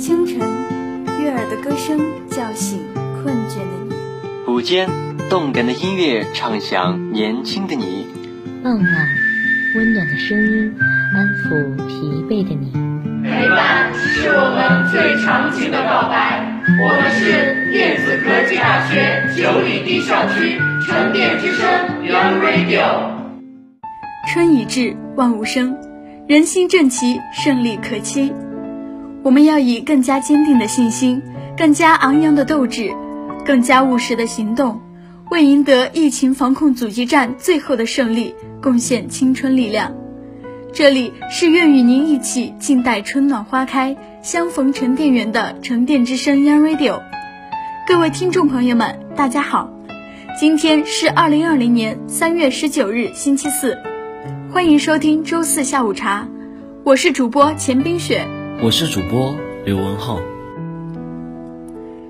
清晨，悦耳的歌声叫醒困倦的你；午间，动感的音乐唱响年轻的你；傍晚，温暖的声音安抚疲惫的你。陪伴是我们最长情的告白。我们是电子科技大学九里堤校区沉淀之声 Young Radio。春已至，万物生，人心正齐，胜利可期。我们要以更加坚定的信心，更加昂扬的斗志，更加务实的行动，为赢得疫情防控阻击战最后的胜利，贡献青春力量。这里是愿与您一起静待春暖花开，相逢沉淀园的沉淀之声 Young Radio。各位听众朋友们，大家好，今天是二零二零年三月十九日，星期四，欢迎收听周四下午茶，我是主播钱冰雪，我是主播刘文浩。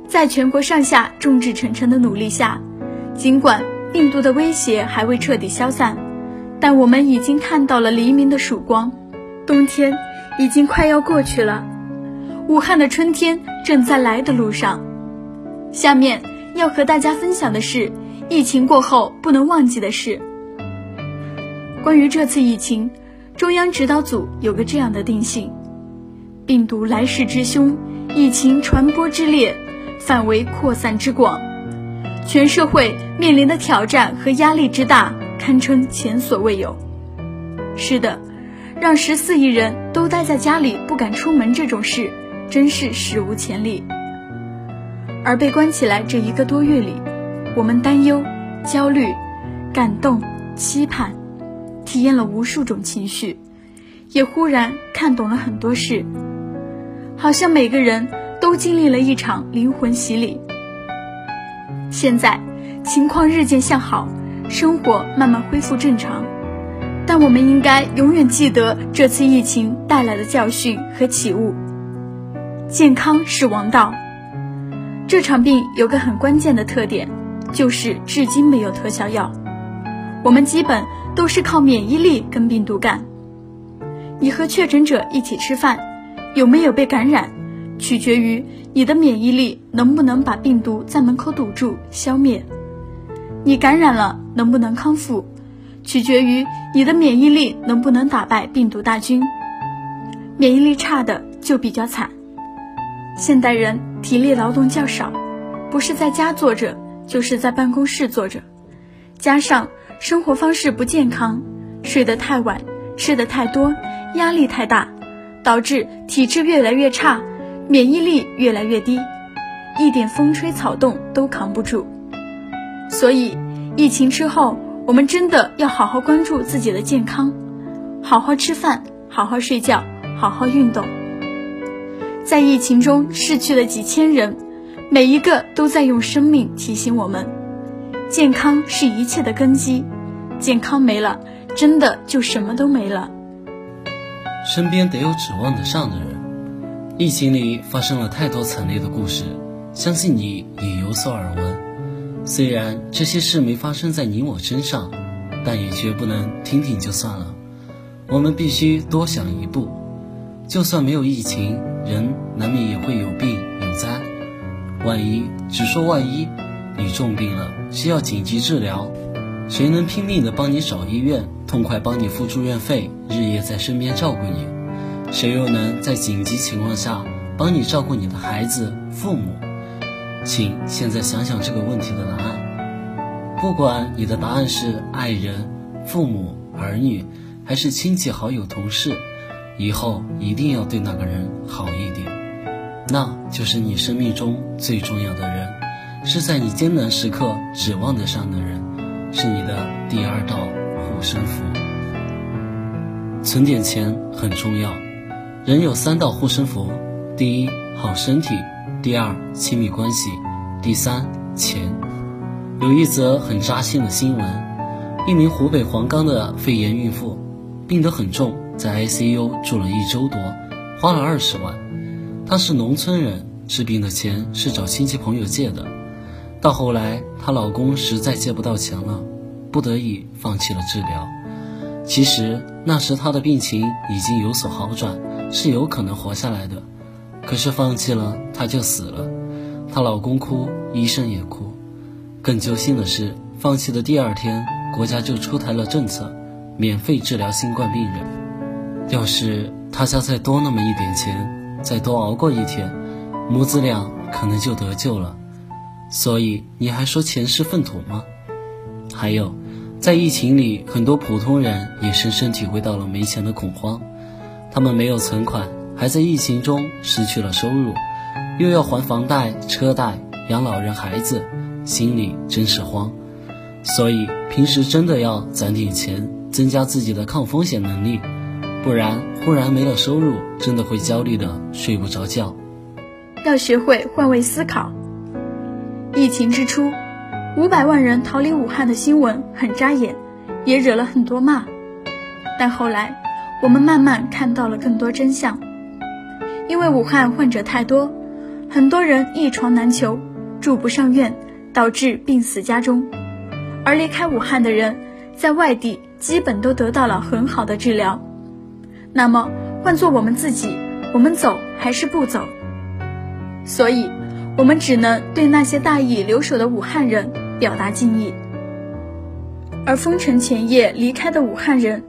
在全国上下众志成城的努力下，尽管病毒的威胁还未彻底消散。但我们已经看到了黎明的曙光，冬天已经快要过去了，武汉的春天正在来的路上。下面要和大家分享的是疫情过后不能忘记的事。关于这次疫情，中央指导组有个这样的定性：病毒来势之凶，疫情传播之烈，范围扩散之广，全社会面临的挑战和压力之大。堪称前所未有。是的，让十四亿人都待在家里不敢出门这种事，真是史无前例。而被关起来这一个多月里，我们担忧、焦虑、感动、期盼，体验了无数种情绪，也忽然看懂了很多事，好像每个人都经历了一场灵魂洗礼。现在情况日渐向好。生活慢慢恢复正常，但我们应该永远记得这次疫情带来的教训和启悟。健康是王道。这场病有个很关键的特点，就是至今没有特效药。我们基本都是靠免疫力跟病毒干。你和确诊者一起吃饭，有没有被感染，取决于你的免疫力能不能把病毒在门口堵住、消灭。你感染了能不能康复，取决于你的免疫力能不能打败病毒大军。免疫力差的就比较惨。现代人体力劳动较少，不是在家坐着，就是在办公室坐着，加上生活方式不健康，睡得太晚，吃的太多，压力太大，导致体质越来越差，免疫力越来越低，一点风吹草动都扛不住。所以，疫情之后，我们真的要好好关注自己的健康，好好吃饭，好好睡觉，好好运动。在疫情中逝去了几千人，每一个都在用生命提醒我们：健康是一切的根基，健康没了，真的就什么都没了。身边得有指望得上的人。疫情里发生了太多惨烈的故事，相信你也有所耳闻。虽然这些事没发生在你我身上，但也绝不能听听就算了。我们必须多想一步。就算没有疫情，人难免也会有病有灾。万一只说万一，你重病了需要紧急治疗，谁能拼命的帮你找医院，痛快帮你付住院费，日夜在身边照顾你？谁又能在紧急情况下帮你照顾你的孩子、父母？请现在想想这个问题的答案。不管你的答案是爱人、父母、儿女，还是亲戚、好友、同事，以后一定要对那个人好一点。那就是你生命中最重要的人，是在你艰难时刻指望得上的人，是你的第二道护身符。存点钱很重要。人有三道护身符：第一，好身体。第二，亲密关系；第三，钱。有一则很扎心的新闻：一名湖北黄冈的肺炎孕妇，病得很重，在 ICU 住了一周多，花了二十万。她是农村人，治病的钱是找亲戚朋友借的。到后来，她老公实在借不到钱了，不得已放弃了治疗。其实那时她的病情已经有所好转，是有可能活下来的。可是放弃了她就死了，她老公哭，医生也哭。更揪心的是，放弃的第二天，国家就出台了政策，免费治疗新冠病人。要是他家再多那么一点钱，再多熬过一天，母子俩可能就得救了。所以你还说钱是粪土吗？还有，在疫情里，很多普通人也深深体会到了没钱的恐慌。他们没有存款，还在疫情中失去了收入，又要还房贷、车贷、养老人、孩子。心里真是慌，所以平时真的要攒点钱，增加自己的抗风险能力，不然忽然没了收入，真的会焦虑的睡不着觉。要学会换位思考。疫情之初，五百万人逃离武汉的新闻很扎眼，也惹了很多骂。但后来，我们慢慢看到了更多真相。因为武汉患者太多，很多人一床难求，住不上院。导致病死家中，而离开武汉的人，在外地基本都得到了很好的治疗。那么换做我们自己，我们走还是不走？所以，我们只能对那些大义留守的武汉人表达敬意。而封城前夜离开的武汉人，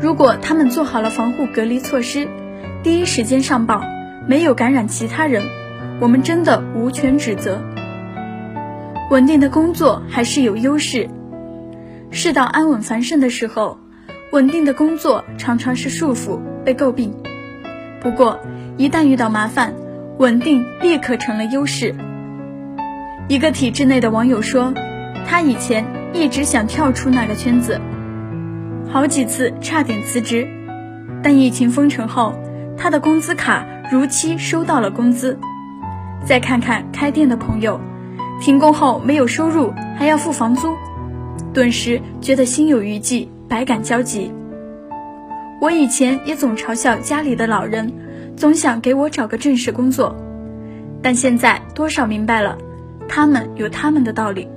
如果他们做好了防护隔离措施，第一时间上报，没有感染其他人，我们真的无权指责。稳定的工作还是有优势。世道安稳繁盛的时候，稳定的工作常常是束缚，被诟病。不过，一旦遇到麻烦，稳定立刻成了优势。一个体制内的网友说，他以前一直想跳出那个圈子，好几次差点辞职，但疫情封城后，他的工资卡如期收到了工资。再看看开店的朋友。停工后没有收入，还要付房租，顿时觉得心有余悸，百感交集。我以前也总嘲笑家里的老人，总想给我找个正式工作，但现在多少明白了，他们有他们的道理。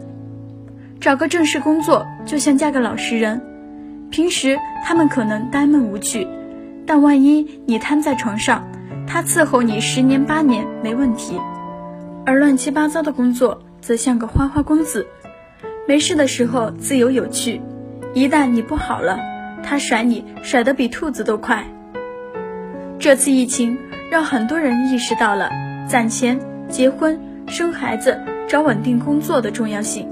找个正式工作就像嫁个老实人，平时他们可能呆闷无趣，但万一你瘫在床上，他伺候你十年八年没问题，而乱七八糟的工作。则像个花花公子，没事的时候自由有趣，一旦你不好了，他甩你甩得比兔子都快。这次疫情让很多人意识到了攒钱、结婚、生孩子、找稳定工作的重要性，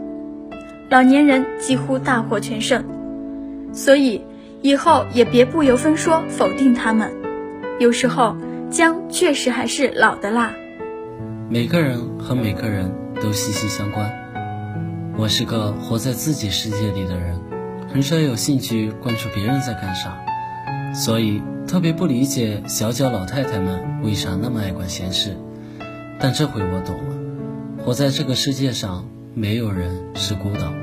老年人几乎大获全胜。所以以后也别不由分说否定他们，有时候姜确实还是老的辣。每个人和每个人。都息息相关。我是个活在自己世界里的人，很少有兴趣关注别人在干啥，所以特别不理解小脚老太太们为啥那么爱管闲事。但这回我懂了，活在这个世界上，没有人是孤岛。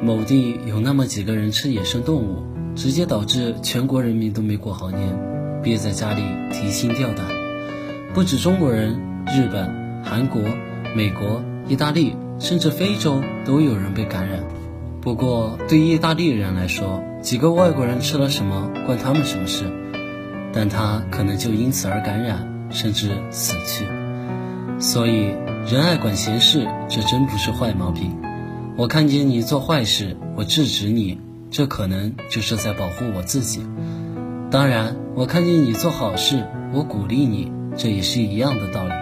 某地有那么几个人吃野生动物，直接导致全国人民都没过好年，憋在家里提心吊胆。不止中国人，日本、韩国、美国。意大利甚至非洲都有人被感染，不过对意大利人来说，几个外国人吃了什么关他们什么事？但他可能就因此而感染，甚至死去。所以人爱管闲事，这真不是坏毛病。我看见你做坏事，我制止你，这可能就是在保护我自己。当然，我看见你做好事，我鼓励你，这也是一样的道理。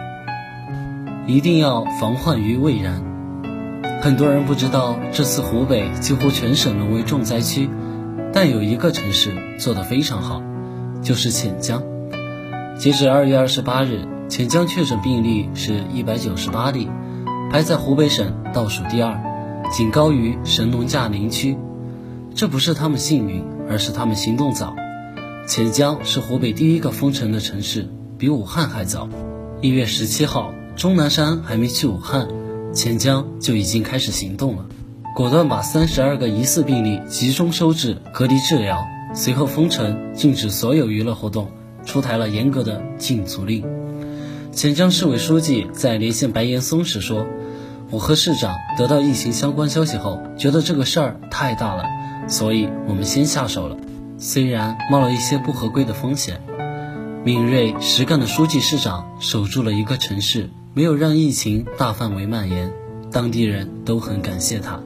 一定要防患于未然。很多人不知道，这次湖北几乎全省沦为重灾区，但有一个城市做得非常好，就是潜江。截止二月二十八日，潜江确诊病例是一百九十八例，排在湖北省倒数第二，仅高于神农架林区。这不是他们幸运，而是他们行动早。潜江是湖北第一个封城的城市，比武汉还早。一月十七号。钟南山还没去武汉，潜江就已经开始行动了，果断把三十二个疑似病例集中收治隔离治疗，随后封城，禁止所有娱乐活动，出台了严格的禁足令。潜江市委书记在连线白岩松时说：“我和市长得到疫情相关消息后，觉得这个事儿太大了，所以我们先下手了，虽然冒了一些不合规的风险。”敏锐实干的书记市长守住了一个城市，没有让疫情大范围蔓延，当地人都很感谢他。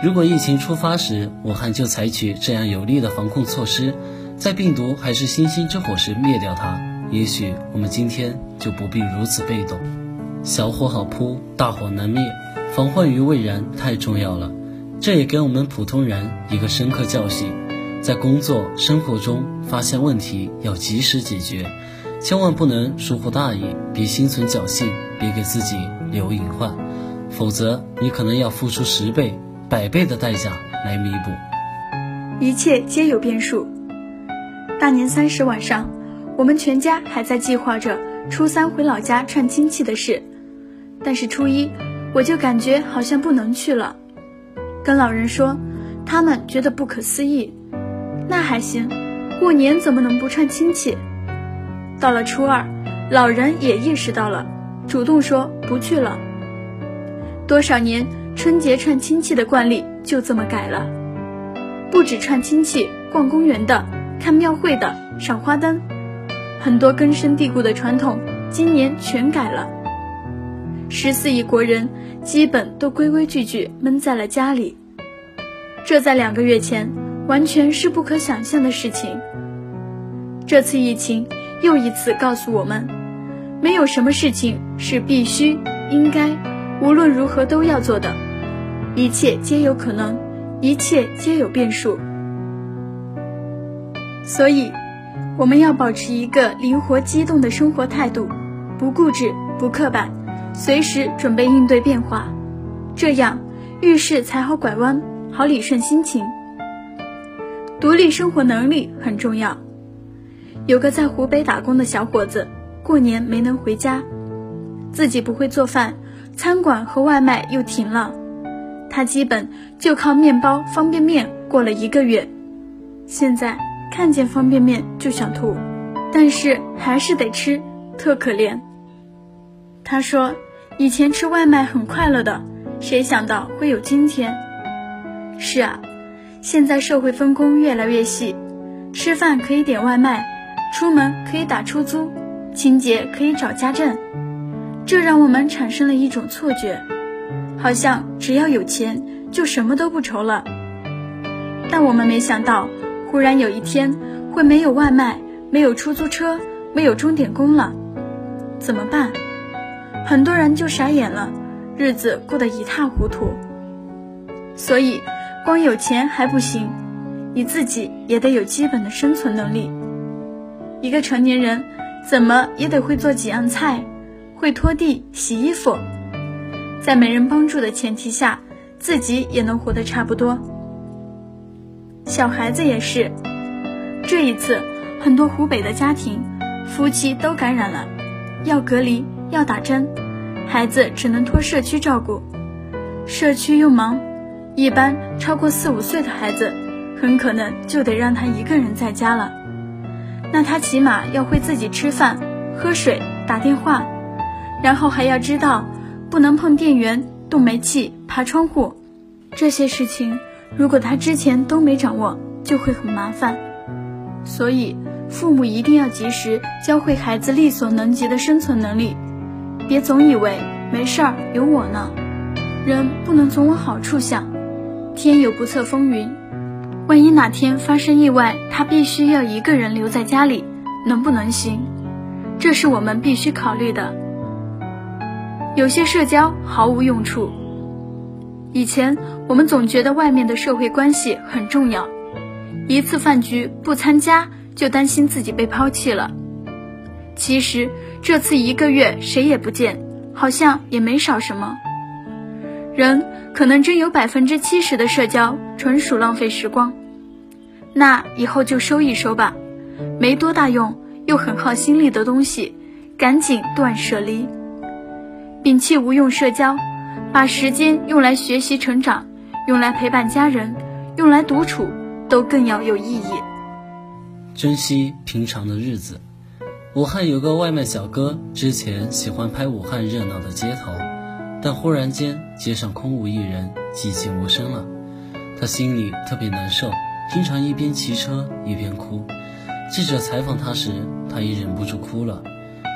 如果疫情出发时，武汉就采取这样有力的防控措施，在病毒还是星星之火时灭掉它，也许我们今天就不必如此被动。小火好扑，大火难灭，防患于未然太重要了。这也给我们普通人一个深刻教训：在工作生活中发现问题要及时解决，千万不能疏忽大意，别心存侥幸，别给自己留隐患，否则你可能要付出十倍。百倍的代价来弥补，一切皆有变数。大年三十晚上，我们全家还在计划着初三回老家串亲戚的事，但是初一我就感觉好像不能去了。跟老人说，他们觉得不可思议。那还行，过年怎么能不串亲戚？到了初二，老人也意识到了，主动说不去了。多少年？春节串亲戚的惯例就这么改了，不止串亲戚、逛公园的、看庙会的、赏花灯，很多根深蒂固的传统今年全改了。十四亿国人基本都规规矩矩闷在了家里，这在两个月前完全是不可想象的事情。这次疫情又一次告诉我们，没有什么事情是必须、应该、无论如何都要做的。一切皆有可能，一切皆有变数，所以我们要保持一个灵活机动的生活态度，不固执，不刻板，随时准备应对变化，这样遇事才好拐弯，好理顺心情。独立生活能力很重要。有个在湖北打工的小伙子，过年没能回家，自己不会做饭，餐馆和外卖又停了。他基本就靠面包、方便面过了一个月，现在看见方便面就想吐，但是还是得吃，特可怜。他说：“以前吃外卖很快乐的，谁想到会有今天？”是啊，现在社会分工越来越细，吃饭可以点外卖，出门可以打出租，清洁可以找家政，这让我们产生了一种错觉。好像只要有钱就什么都不愁了，但我们没想到，忽然有一天会没有外卖，没有出租车，没有钟点工了，怎么办？很多人就傻眼了，日子过得一塌糊涂。所以，光有钱还不行，你自己也得有基本的生存能力。一个成年人，怎么也得会做几样菜，会拖地、洗衣服。在没人帮助的前提下，自己也能活得差不多。小孩子也是，这一次很多湖北的家庭，夫妻都感染了，要隔离，要打针，孩子只能托社区照顾，社区又忙，一般超过四五岁的孩子，很可能就得让他一个人在家了。那他起码要会自己吃饭、喝水、打电话，然后还要知道。不能碰电源、动煤气、爬窗户，这些事情如果他之前都没掌握，就会很麻烦。所以，父母一定要及时教会孩子力所能及的生存能力，别总以为没事儿有我呢。人不能总往好处想，天有不测风云，万一哪天发生意外，他必须要一个人留在家里，能不能行？这是我们必须考虑的。有些社交毫无用处。以前我们总觉得外面的社会关系很重要，一次饭局不参加就担心自己被抛弃了。其实这次一个月谁也不见，好像也没少什么。人可能真有百分之七十的社交纯属浪费时光，那以后就收一收吧，没多大用又很耗心力的东西，赶紧断舍离。摒弃无用社交，把时间用来学习成长，用来陪伴家人，用来独处，都更要有意义。珍惜平常的日子。武汉有个外卖小哥，之前喜欢拍武汉热闹的街头，但忽然间街上空无一人，寂静无声了，他心里特别难受，经常一边骑车一边哭，记者采访他时，他也忍不住哭了。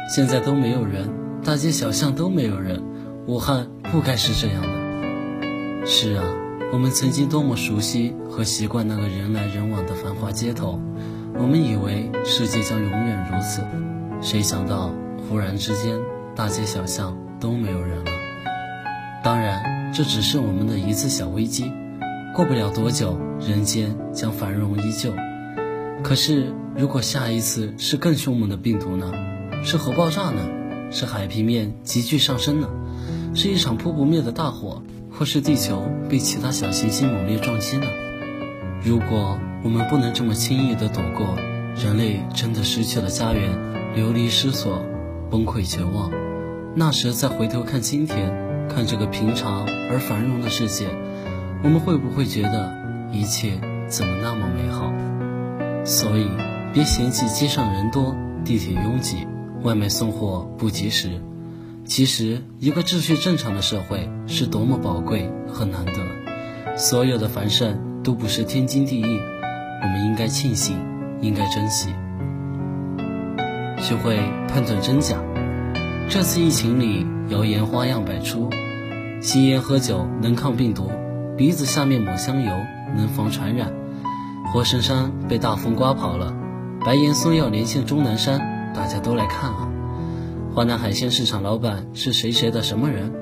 现在都没有人，大街小巷都没有人，武汉不该是这样的。是啊，我们曾经多么熟悉和习惯那个人来人往的繁华街头，我们以为世界将永远如此，谁想到忽然之间，大街小巷都没有人了。当然，这只是我们的一次小危机，过不了多久，人间将繁荣依旧。可是，如果下一次是更凶猛的病毒呢？是核爆炸呢？是海平面急剧上升呢？是一场扑不灭的大火，或是地球被其他小行星猛烈撞击呢？如果我们不能这么轻易地躲过，人类真的失去了家园，流离失所，崩溃绝望，那时再回头看今天，看这个平常而繁荣的世界，我们会不会觉得一切怎么那么美好？所以，别嫌弃街上人多，地铁拥挤。外卖送货不及时，其实一个秩序正常的社会是多么宝贵和难得。所有的繁盛都不是天经地义，我们应该庆幸，应该珍惜。学会判断真假。这次疫情里，谣言花样百出：吸烟喝酒能抗病毒，鼻子下面抹香油能防传染，活生生被大风刮跑了，白岩松要连线钟南山。大家都来看啊！华南海鲜市场老板是谁谁的什么人？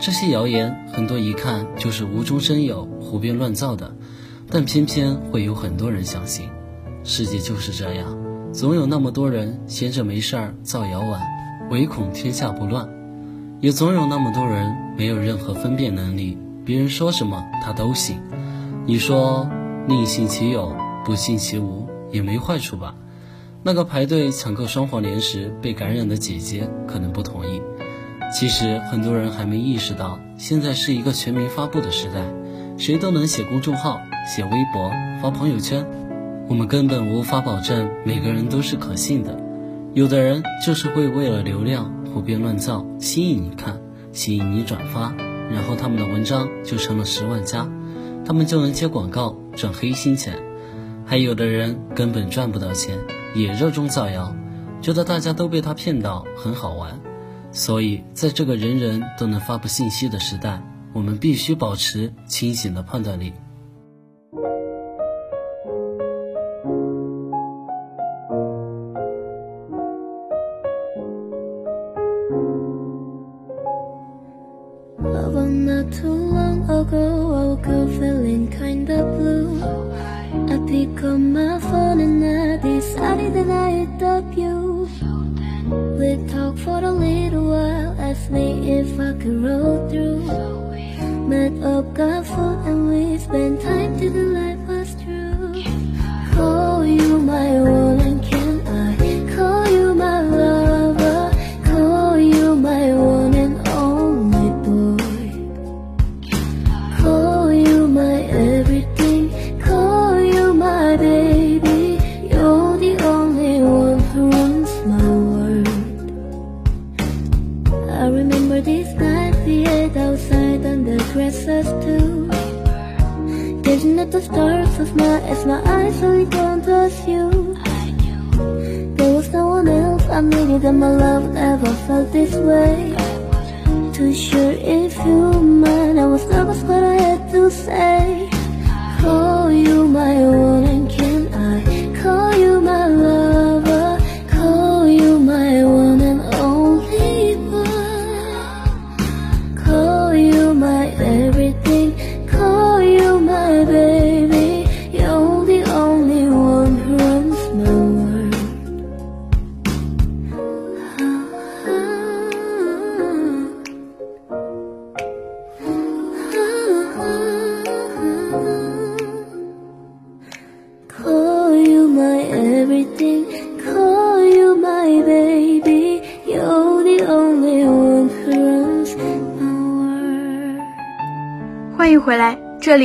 这些谣言很多一看就是无中生有、胡编乱造的，但偏偏会有很多人相信。世界就是这样，总有那么多人闲着没事儿造谣玩，唯恐天下不乱；也总有那么多人没有任何分辨能力，别人说什么他都信。你说宁信其有，不信其无，也没坏处吧？那个排队抢购双黄连时被感染的姐姐可能不同意。其实很多人还没意识到，现在是一个全民发布的时代，谁都能写公众号、写微博、发朋友圈。我们根本无法保证每个人都是可信的。有的人就是会为了流量胡编乱造，吸引你看，吸引你转发，然后他们的文章就成了十万加，他们就能接广告赚黑心钱。还有的人根本赚不到钱。也热衷造谣，觉得大家都被他骗到很好玩，所以在这个人人都能发布信息的时代，我们必须保持清醒的判断力。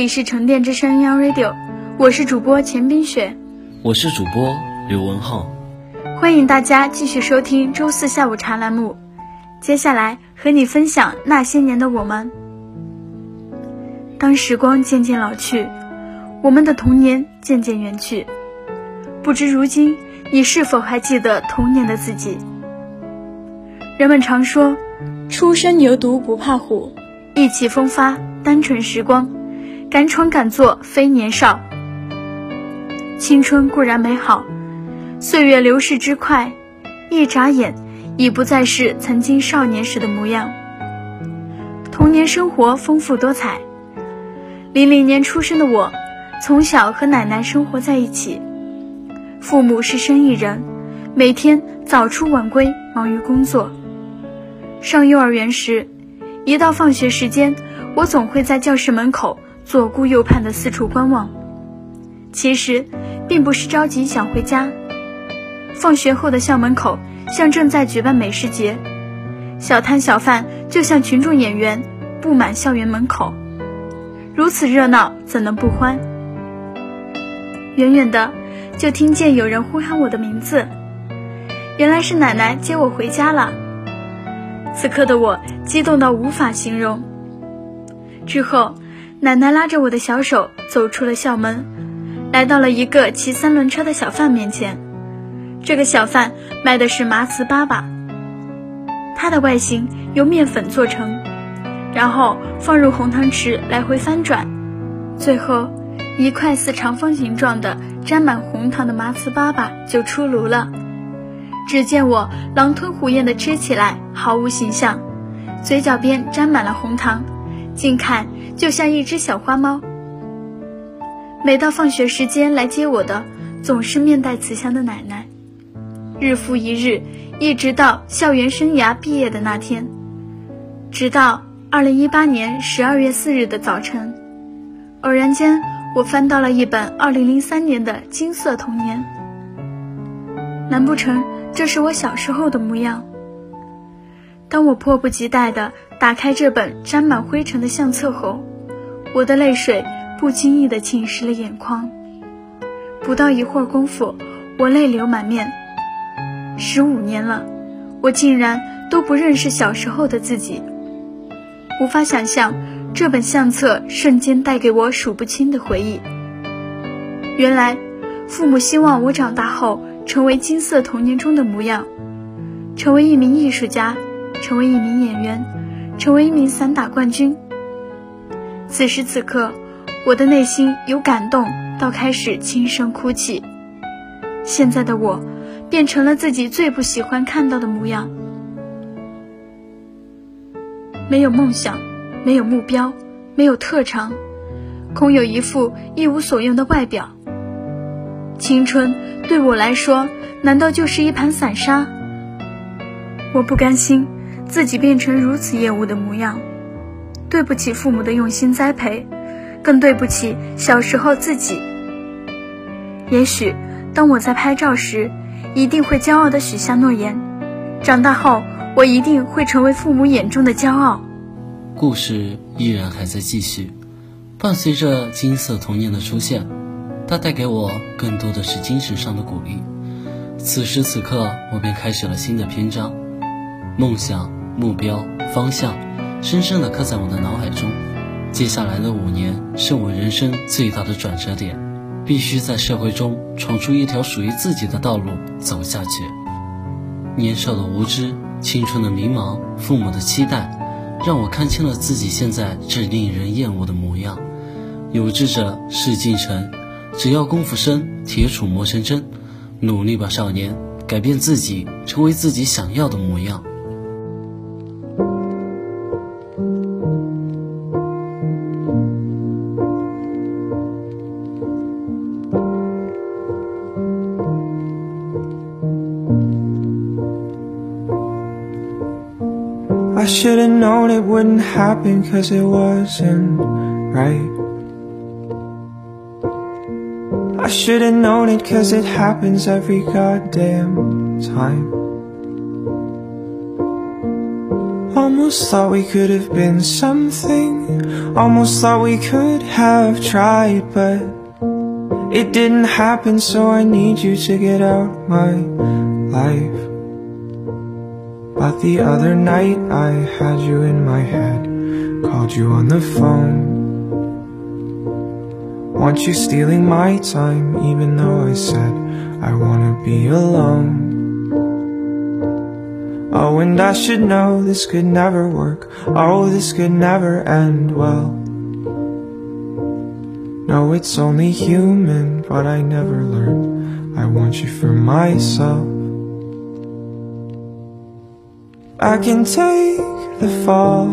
里是沉淀之声 Young Radio，我是主播钱冰雪，我是主播刘文浩，欢迎大家继续收听周四下午茶栏目。接下来和你分享那些年的我们。当时光渐渐老去，我们的童年渐渐远去，不知如今你是否还记得童年的自己？人们常说，初生牛犊不怕虎，意气风发，单纯时光，敢闯敢做非年少。青春固然美好，岁月流逝之快，一眨眼已不再是曾经少年时的模样。童年生活丰富多彩，零零年出生的我，从小和奶奶生活在一起。父母是生意人，每天早出晚归，忙于工作。上幼儿园时，一到放学时间，我总会在教室门口左顾右盼的四处观望。其实，并不是着急想回家。放学后的校门口像正在举办美食节，小摊小贩就像群众演员，布满校园门口。如此热闹，怎能不欢？远远的。就听见有人呼喊我的名字，原来是奶奶接我回家了。此刻的我激动到无法形容。之后，奶奶拉着我的小手走出了校门，来到了一个骑三轮车的小贩面前。这个小贩卖的是麻糍粑粑，它的外形由面粉做成，然后放入红汤匙来回翻转，最后。一块似长方形状的沾满红糖的麻糍粑粑就出炉了。只见我狼吞虎咽地吃起来，毫无形象，嘴角边沾满了红糖，近看就像一只小花猫。每到放学时间来接我的，总是面带慈祥的奶奶。日复一日，一直到校园生涯毕业的那天，直到二零一八年十二月四日的早晨，偶然间。我翻到了一本2003年的《金色童年》，难不成这是我小时候的模样？当我迫不及待地打开这本沾满灰尘的相册后，我的泪水不经意地浸湿了眼眶。不到一会儿功夫，我泪流满面。十五年了，我竟然都不认识小时候的自己，无法想象。这本相册瞬间带给我数不清的回忆。原来，父母希望我长大后成为金色童年中的模样，成为一名艺术家，成为一名演员，成为一名散打冠军。此时此刻，我的内心由感动到开始轻声哭泣。现在的我，变成了自己最不喜欢看到的模样，没有梦想。没有目标，没有特长，空有一副一无所用的外表。青春对我来说，难道就是一盘散沙？我不甘心自己变成如此厌恶的模样，对不起父母的用心栽培，更对不起小时候自己。也许，当我在拍照时，一定会骄傲地许下诺言：长大后，我一定会成为父母眼中的骄傲。故事依然还在继续，伴随着金色童年的出现，它带给我更多的是精神上的鼓励。此时此刻，我便开始了新的篇章，梦想、目标、方向，深深地刻在我的脑海中。接下来的五年是我人生最大的转折点，必须在社会中闯出一条属于自己的道路走下去。年少的无知，青春的迷茫，父母的期待。让我看清了自己现在这令人厌恶的模样。有志者事竟成，只要功夫深，铁杵磨成针。努力吧，少年，改变自己，成为自己想要的模样。Should've known it wouldn't happen cause it wasn't right. I should've known it cause it happens every goddamn time. Almost thought we could have been something. Almost thought we could have tried but It didn't happen so I need you to get out my life but the other night I had you in my head Called you on the phone Want you stealing my time Even though I said I wanna be alone. Oh, and I should know this could never work. Oh, this could never end well. No, it's only human, but I never learned. I want you for myself. I can take the fall,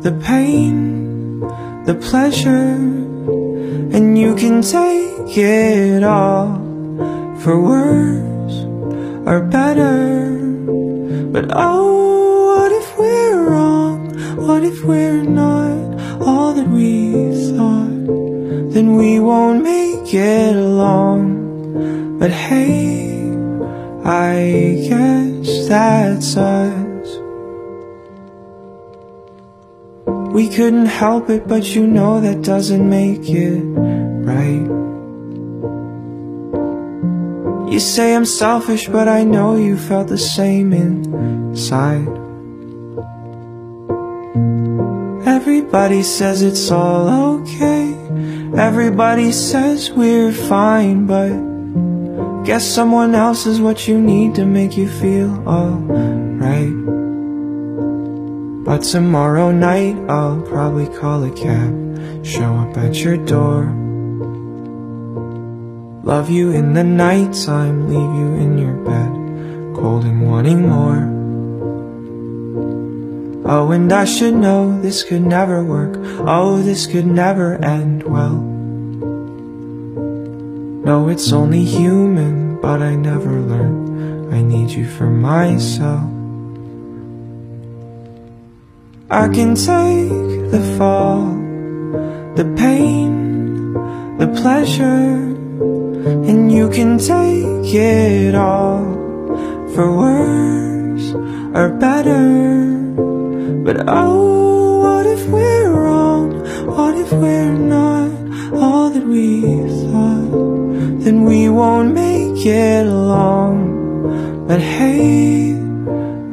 the pain, the pleasure, and you can take it all for worse or better. But oh, what if we're wrong? What if we're not all that we thought? Then we won't make it along. But hey, I guess that's us. We couldn't help it, but you know that doesn't make it right. You say I'm selfish, but I know you felt the same inside. Everybody says it's all okay. Everybody says we're fine, but guess someone else is what you need to make you feel alright. But tomorrow night I'll probably call a cab, show up at your door. Love you in the nighttime, leave you in your bed, cold and wanting more. Oh, and I should know this could never work. Oh, this could never end well. No, it's only human, but I never learned. I need you for myself. I can take the fall, the pain, the pleasure, and you can take it all for worse or better. But oh, what if we're wrong? What if we're not all that we thought? Then we won't make it along. But hey,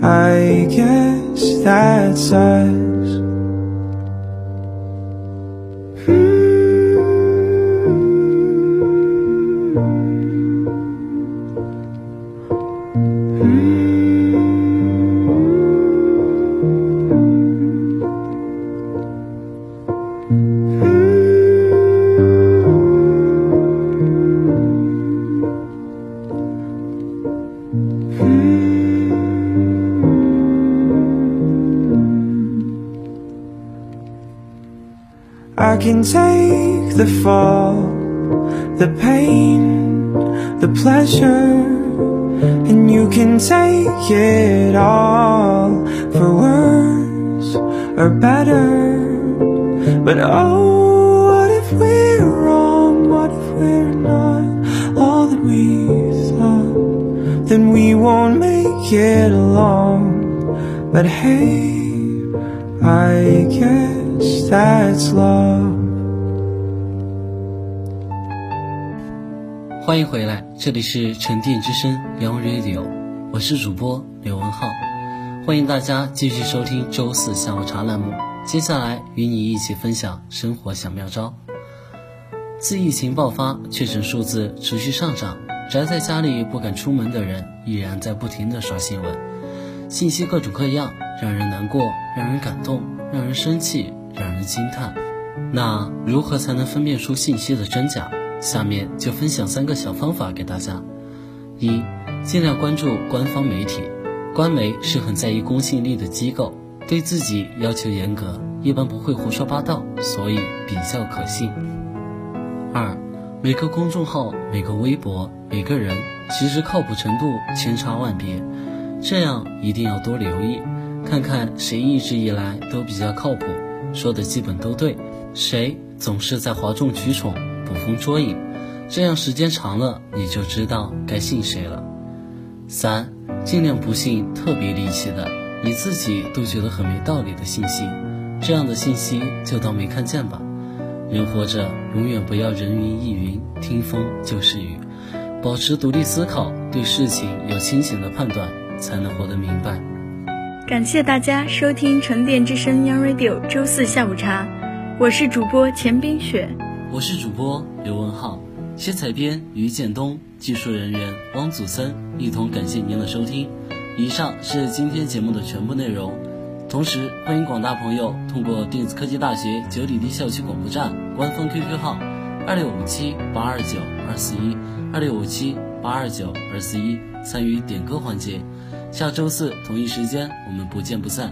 I guess that's us. I can take the fall, the pain, the pleasure, and you can take it all for worse or better. But oh, what if we're wrong? What if we're not all that we thought? Then we won't make it along. But hey, I guess that's love. 欢迎回来，这里是沉淀之声 Young Radio，我是主播刘文浩，欢迎大家继续收听周四下午茶栏目。接下来与你一起分享生活小妙招。自疫情爆发，确诊数字持续上涨，宅在家里不敢出门的人依然在不停的刷新闻，信息各种各样，让人难过，让人感动，让人生气，让人惊叹。那如何才能分辨出信息的真假？下面就分享三个小方法给大家：一、尽量关注官方媒体，官媒是很在意公信力的机构，对自己要求严格，一般不会胡说八道，所以比较可信。二、每个公众号、每个微博、每个人，其实靠谱程度千差万别，这样一定要多留意，看看谁一直以来都比较靠谱，说的基本都对，谁总是在哗众取宠。捕风捉影，这样时间长了，你就知道该信谁了。三，尽量不信特别离奇的，你自己都觉得很没道理的信息，这样的信息就当没看见吧。人活着，永远不要人云亦云，听风就是雨，保持独立思考，对事情有清醒的判断，才能活得明白。感谢大家收听沉淀之声 Young Radio 周四下午茶，我是主播钱冰雪。我是主播刘文浩，写采编于建东，技术人员汪祖森，一同感谢您的收听。以上是今天节目的全部内容。同时，欢迎广大朋友通过电子科技大学九里堤校区广播站官方 QQ 号二六五七八二九二四一二六五七八二九二四一参与点歌环节。下周四同一时间，我们不见不散。